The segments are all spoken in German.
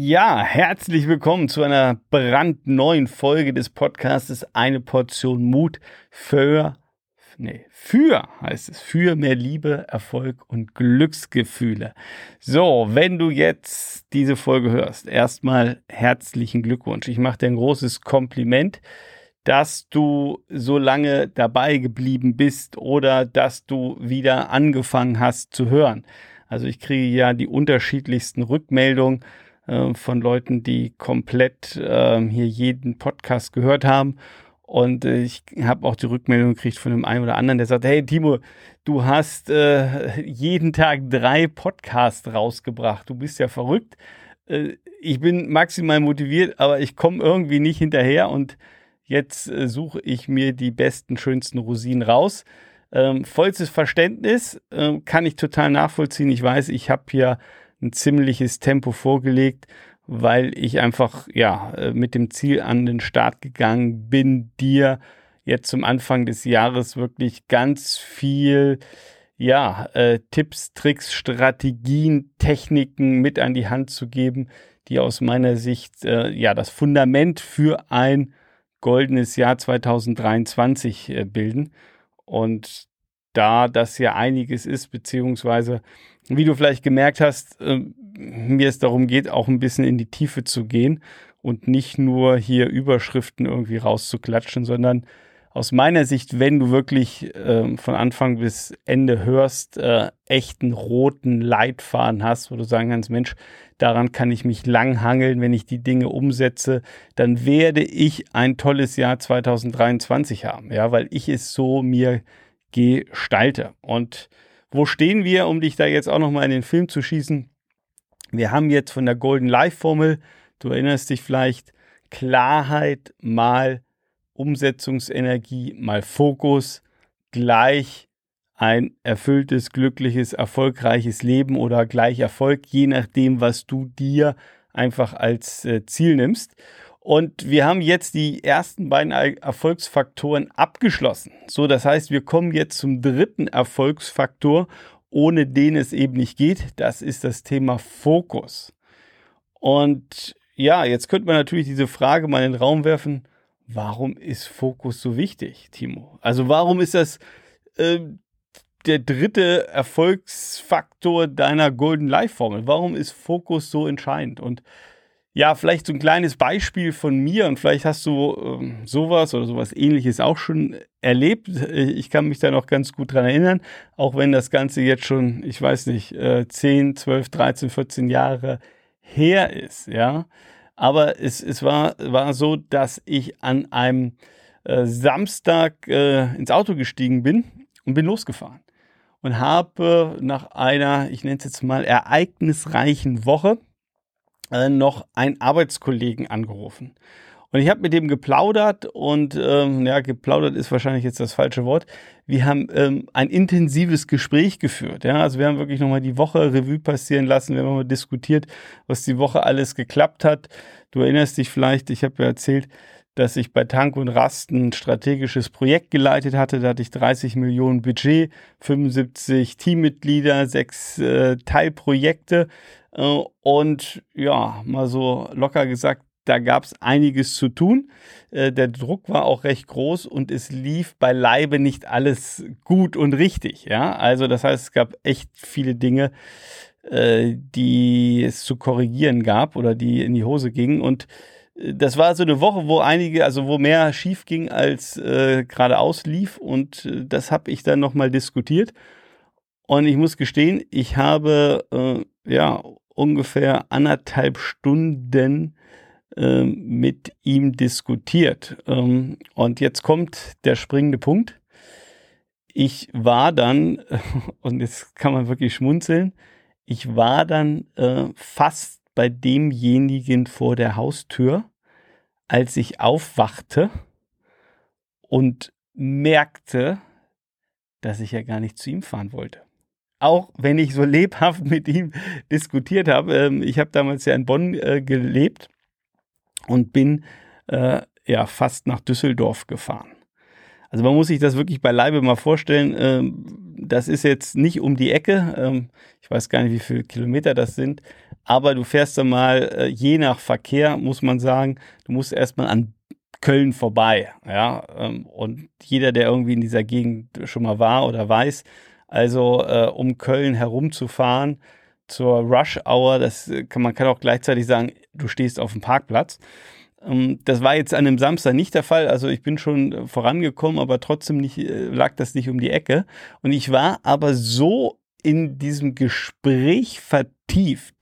Ja, herzlich willkommen zu einer brandneuen Folge des Podcastes Eine Portion Mut für, nee, für heißt es, für mehr Liebe, Erfolg und Glücksgefühle. So, wenn du jetzt diese Folge hörst, erstmal herzlichen Glückwunsch. Ich mache dir ein großes Kompliment, dass du so lange dabei geblieben bist oder dass du wieder angefangen hast zu hören. Also ich kriege ja die unterschiedlichsten Rückmeldungen äh, von Leuten, die komplett äh, hier jeden Podcast gehört haben. Und äh, ich habe auch die Rückmeldung gekriegt von dem einen oder anderen, der sagt, hey Timo, du hast äh, jeden Tag drei Podcasts rausgebracht. Du bist ja verrückt. Äh, ich bin maximal motiviert, aber ich komme irgendwie nicht hinterher und jetzt äh, suche ich mir die besten, schönsten Rosinen raus. Ähm, vollstes Verständnis äh, kann ich total nachvollziehen. Ich weiß, ich habe hier ein ziemliches Tempo vorgelegt, weil ich einfach ja äh, mit dem Ziel an den Start gegangen bin, dir jetzt zum Anfang des Jahres wirklich ganz viel ja, äh, Tipps, Tricks, Strategien, Techniken mit an die Hand zu geben, die aus meiner Sicht äh, ja das Fundament für ein goldenes Jahr 2023 äh, bilden. Und da das ja einiges ist, beziehungsweise wie du vielleicht gemerkt hast, äh, mir es darum geht, auch ein bisschen in die Tiefe zu gehen und nicht nur hier Überschriften irgendwie rauszuklatschen, sondern aus meiner Sicht, wenn du wirklich äh, von Anfang bis Ende hörst, äh, echten roten Leitfaden hast, wo du sagen kannst, Mensch, daran kann ich mich langhangeln, wenn ich die Dinge umsetze, dann werde ich ein tolles Jahr 2023 haben, ja, weil ich es so mir gestalte. Und wo stehen wir, um dich da jetzt auch nochmal in den Film zu schießen? Wir haben jetzt von der Golden Life Formel, du erinnerst dich vielleicht, Klarheit mal Umsetzungsenergie mal Fokus gleich ein erfülltes, glückliches, erfolgreiches Leben oder gleich Erfolg, je nachdem, was du dir einfach als äh, Ziel nimmst. Und wir haben jetzt die ersten beiden Erfolgsfaktoren abgeschlossen. So, das heißt, wir kommen jetzt zum dritten Erfolgsfaktor, ohne den es eben nicht geht. Das ist das Thema Fokus. Und ja, jetzt könnte man natürlich diese Frage mal in den Raum werfen. Warum ist Fokus so wichtig, Timo? Also warum ist das äh, der dritte Erfolgsfaktor deiner Golden Life Formel? Warum ist Fokus so entscheidend? Und ja, vielleicht so ein kleines Beispiel von mir und vielleicht hast du ähm, sowas oder sowas ähnliches auch schon erlebt. Ich kann mich da noch ganz gut dran erinnern, auch wenn das Ganze jetzt schon, ich weiß nicht, äh, 10, 12, 13, 14 Jahre her ist, ja. Aber es, es war, war so, dass ich an einem äh, Samstag äh, ins Auto gestiegen bin und bin losgefahren und habe nach einer, ich nenne es jetzt mal, ereignisreichen Woche äh, noch einen Arbeitskollegen angerufen. Und ich habe mit dem geplaudert und ähm, ja, geplaudert ist wahrscheinlich jetzt das falsche Wort. Wir haben ähm, ein intensives Gespräch geführt. Ja, also wir haben wirklich nochmal die Woche Revue passieren lassen. Wir haben mal diskutiert, was die Woche alles geklappt hat. Du erinnerst dich vielleicht, ich habe ja erzählt, dass ich bei Tank und Rast ein strategisches Projekt geleitet hatte. Da hatte ich 30 Millionen Budget, 75 Teammitglieder, sechs äh, Teilprojekte. Äh, und ja, mal so locker gesagt, da gab es einiges zu tun. Äh, der Druck war auch recht groß und es lief beileibe nicht alles gut und richtig. Ja, also das heißt, es gab echt viele Dinge, äh, die es zu korrigieren gab oder die in die Hose gingen und das war so eine Woche, wo einige, also wo mehr schief ging als geradeaus lief und das habe ich dann nochmal diskutiert. Und ich muss gestehen, ich habe äh, ja ungefähr anderthalb Stunden äh, mit ihm diskutiert. Ähm, und jetzt kommt der springende Punkt. Ich war dann, und jetzt kann man wirklich schmunzeln, ich war dann äh, fast bei demjenigen vor der Haustür, als ich aufwachte und merkte, dass ich ja gar nicht zu ihm fahren wollte. Auch wenn ich so lebhaft mit ihm diskutiert habe. Ähm, ich habe damals ja in Bonn äh, gelebt und bin äh, ja fast nach Düsseldorf gefahren. Also man muss sich das wirklich beileibe mal vorstellen. Ähm, das ist jetzt nicht um die Ecke. Ähm, ich weiß gar nicht, wie viele Kilometer das sind. Aber du fährst dann mal, äh, je nach Verkehr, muss man sagen, du musst erstmal an Köln vorbei. Ja, und jeder, der irgendwie in dieser Gegend schon mal war oder weiß, also äh, um Köln herumzufahren zur Rush Hour, das kann man kann auch gleichzeitig sagen, du stehst auf dem Parkplatz. Ähm, das war jetzt an einem Samstag nicht der Fall. Also ich bin schon äh, vorangekommen, aber trotzdem nicht, äh, lag das nicht um die Ecke. Und ich war aber so in diesem Gespräch vertieft,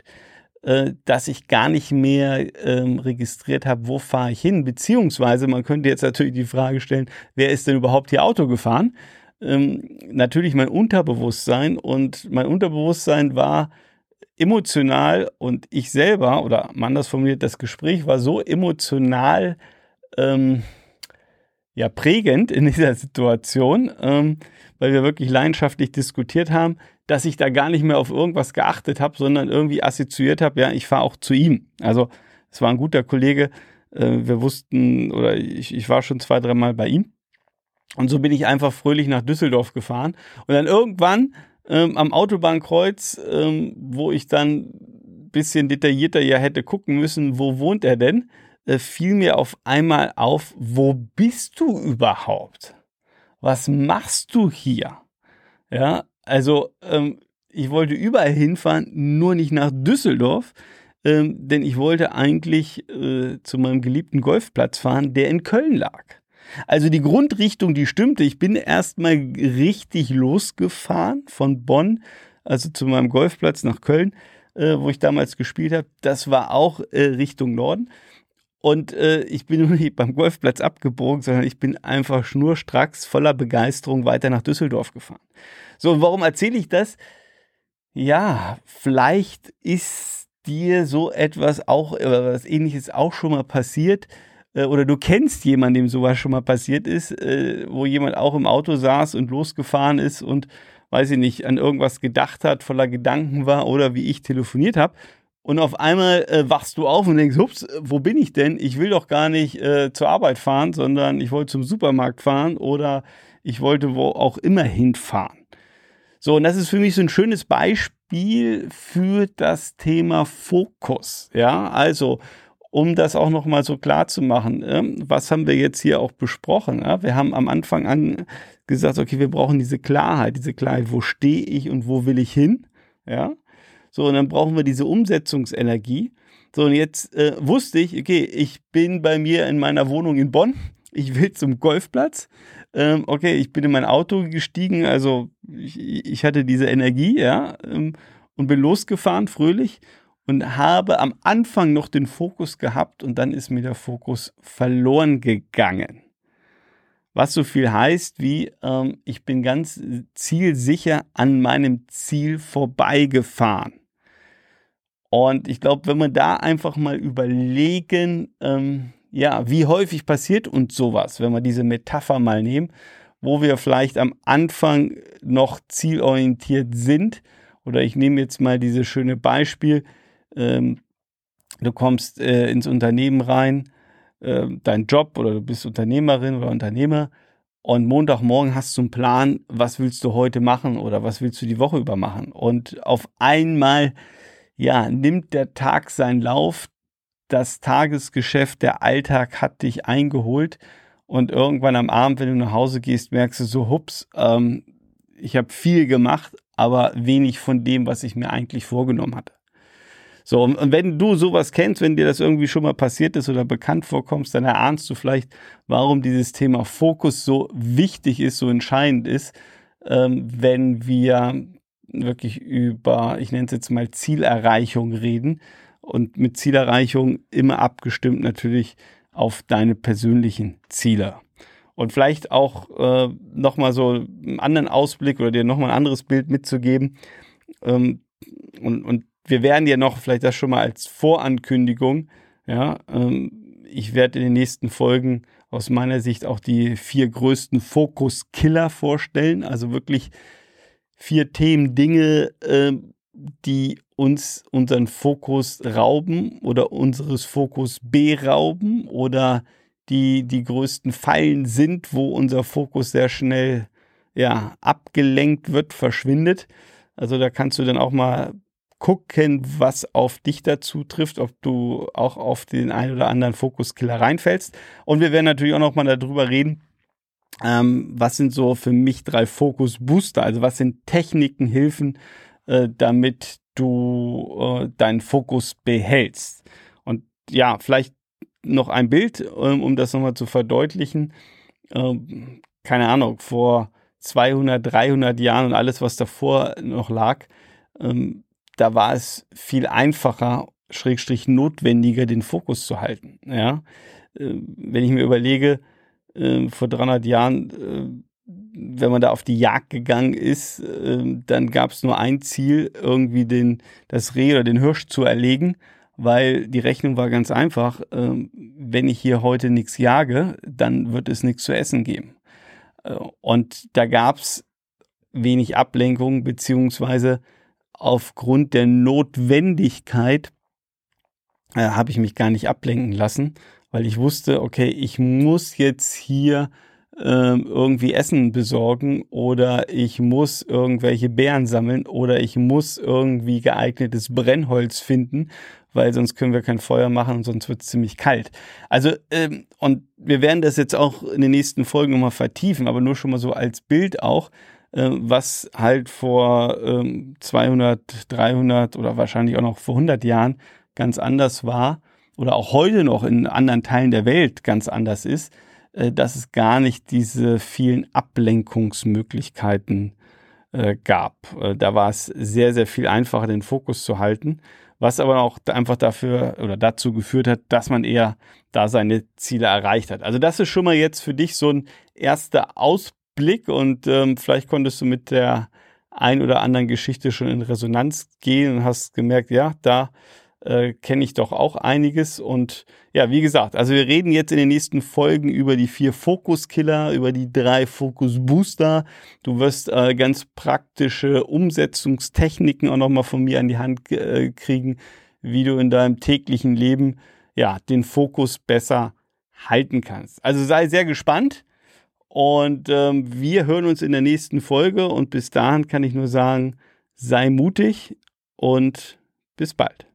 äh, dass ich gar nicht mehr ähm, registriert habe, wo fahre ich hin. Beziehungsweise, man könnte jetzt natürlich die Frage stellen, wer ist denn überhaupt hier Auto gefahren? Ähm, natürlich mein Unterbewusstsein und mein Unterbewusstsein war emotional und ich selber, oder anders formuliert, das Gespräch war so emotional ähm, ja, prägend in dieser Situation, ähm, weil wir wirklich leidenschaftlich diskutiert haben, dass ich da gar nicht mehr auf irgendwas geachtet habe, sondern irgendwie assoziiert habe, ja, ich fahre auch zu ihm. Also es war ein guter Kollege, äh, wir wussten, oder ich, ich war schon zwei, dreimal bei ihm. Und so bin ich einfach fröhlich nach Düsseldorf gefahren. Und dann irgendwann ähm, am Autobahnkreuz, ähm, wo ich dann bisschen detaillierter ja hätte gucken müssen, wo wohnt er denn, äh, fiel mir auf einmal auf, wo bist du überhaupt? Was machst du hier? Ja, also ähm, ich wollte überall hinfahren, nur nicht nach Düsseldorf, ähm, denn ich wollte eigentlich äh, zu meinem geliebten Golfplatz fahren, der in Köln lag. Also die Grundrichtung, die stimmte. Ich bin erstmal richtig losgefahren von Bonn, also zu meinem Golfplatz nach Köln, äh, wo ich damals gespielt habe. Das war auch äh, Richtung Norden. Und äh, ich bin nicht beim Golfplatz abgebogen, sondern ich bin einfach schnurstracks voller Begeisterung weiter nach Düsseldorf gefahren. So, und warum erzähle ich das? Ja, vielleicht ist dir so etwas auch, oder was ähnliches auch schon mal passiert, äh, oder du kennst jemanden, dem sowas schon mal passiert ist, äh, wo jemand auch im Auto saß und losgefahren ist und, weiß ich nicht, an irgendwas gedacht hat, voller Gedanken war oder wie ich telefoniert habe. Und auf einmal äh, wachst du auf und denkst, hups, wo bin ich denn? Ich will doch gar nicht äh, zur Arbeit fahren, sondern ich wollte zum Supermarkt fahren oder ich wollte wo auch immer hinfahren. So, und das ist für mich so ein schönes Beispiel für das Thema Fokus. Ja, also um das auch nochmal so klar zu machen, ähm, was haben wir jetzt hier auch besprochen? Wir haben am Anfang an gesagt, okay, wir brauchen diese Klarheit, diese Klarheit, wo stehe ich und wo will ich hin? Ja. So, und dann brauchen wir diese Umsetzungsenergie. So, und jetzt äh, wusste ich, okay, ich bin bei mir in meiner Wohnung in Bonn. Ich will zum Golfplatz. Ähm, okay, ich bin in mein Auto gestiegen, also ich, ich hatte diese Energie, ja, ähm, und bin losgefahren, fröhlich und habe am Anfang noch den Fokus gehabt und dann ist mir der Fokus verloren gegangen. Was so viel heißt wie, ähm, ich bin ganz zielsicher an meinem Ziel vorbeigefahren. Und ich glaube, wenn wir da einfach mal überlegen, ähm, ja, wie häufig passiert uns sowas, wenn wir diese Metapher mal nehmen, wo wir vielleicht am Anfang noch zielorientiert sind. Oder ich nehme jetzt mal dieses schöne Beispiel, ähm, du kommst äh, ins Unternehmen rein, äh, dein Job oder du bist Unternehmerin oder Unternehmer und Montagmorgen hast du einen Plan, was willst du heute machen oder was willst du die Woche über machen. Und auf einmal, ja, nimmt der Tag seinen Lauf, das Tagesgeschäft, der Alltag hat dich eingeholt und irgendwann am Abend, wenn du nach Hause gehst, merkst du so, hups, ähm, ich habe viel gemacht, aber wenig von dem, was ich mir eigentlich vorgenommen hatte. So, und, wenn du sowas kennst, wenn dir das irgendwie schon mal passiert ist oder bekannt vorkommst, dann erahnst du vielleicht, warum dieses Thema Fokus so wichtig ist, so entscheidend ist, ähm, wenn wir wirklich über, ich nenne es jetzt mal Zielerreichung reden und mit Zielerreichung immer abgestimmt natürlich auf deine persönlichen Ziele. Und vielleicht auch äh, nochmal so einen anderen Ausblick oder dir nochmal ein anderes Bild mitzugeben. Ähm, und, und wir werden ja noch, vielleicht das schon mal als Vorankündigung, ja, ähm, ich werde in den nächsten Folgen aus meiner Sicht auch die vier größten Fokus-Killer vorstellen. Also wirklich vier Themen, Dinge, äh, die uns unseren Fokus rauben oder unseres Fokus berauben oder die die größten Fallen sind, wo unser Fokus sehr schnell ja abgelenkt wird, verschwindet. Also da kannst du dann auch mal gucken, was auf dich dazu trifft, ob du auch auf den einen oder anderen Fokuskiller reinfällst. Und wir werden natürlich auch noch mal darüber reden, ähm, was sind so für mich drei Fokus-Booster, also was sind Techniken, Hilfen, äh, damit du äh, deinen Fokus behältst. Und ja, vielleicht noch ein Bild, ähm, um das nochmal zu verdeutlichen. Ähm, keine Ahnung, vor 200, 300 Jahren und alles, was davor noch lag, ähm, da war es viel einfacher, schrägstrich notwendiger, den Fokus zu halten. Ja, äh, wenn ich mir überlege, äh, vor 300 Jahren, äh, wenn man da auf die Jagd gegangen ist, äh, dann gab es nur ein Ziel, irgendwie den, das Reh oder den Hirsch zu erlegen, weil die Rechnung war ganz einfach, ähm, wenn ich hier heute nichts jage, dann wird es nichts zu essen geben. Äh, und da gab es wenig Ablenkung, beziehungsweise aufgrund der Notwendigkeit äh, habe ich mich gar nicht ablenken lassen, weil ich wusste, okay, ich muss jetzt hier äh, irgendwie Essen besorgen oder ich muss irgendwelche Beeren sammeln oder ich muss irgendwie geeignetes Brennholz finden, weil sonst können wir kein Feuer machen und sonst wird es ziemlich kalt. Also, ähm, und wir werden das jetzt auch in den nächsten Folgen nochmal vertiefen, aber nur schon mal so als Bild auch, äh, was halt vor ähm, 200, 300 oder wahrscheinlich auch noch vor 100 Jahren ganz anders war oder auch heute noch in anderen Teilen der Welt ganz anders ist, äh, dass es gar nicht diese vielen Ablenkungsmöglichkeiten äh, gab. Äh, da war es sehr, sehr viel einfacher, den Fokus zu halten, was aber auch einfach dafür oder dazu geführt hat, dass man eher da seine Ziele erreicht hat. Also das ist schon mal jetzt für dich so ein erster Ausblick und ähm, vielleicht konntest du mit der ein oder anderen Geschichte schon in Resonanz gehen und hast gemerkt, ja, da äh, kenne ich doch auch einiges. Und ja, wie gesagt, also wir reden jetzt in den nächsten Folgen über die vier Fokuskiller, über die drei Fokus-Booster. Du wirst äh, ganz praktische Umsetzungstechniken auch nochmal von mir an die Hand äh, kriegen, wie du in deinem täglichen Leben ja den Fokus besser halten kannst. Also sei sehr gespannt. Und ähm, wir hören uns in der nächsten Folge. Und bis dahin kann ich nur sagen, sei mutig und bis bald.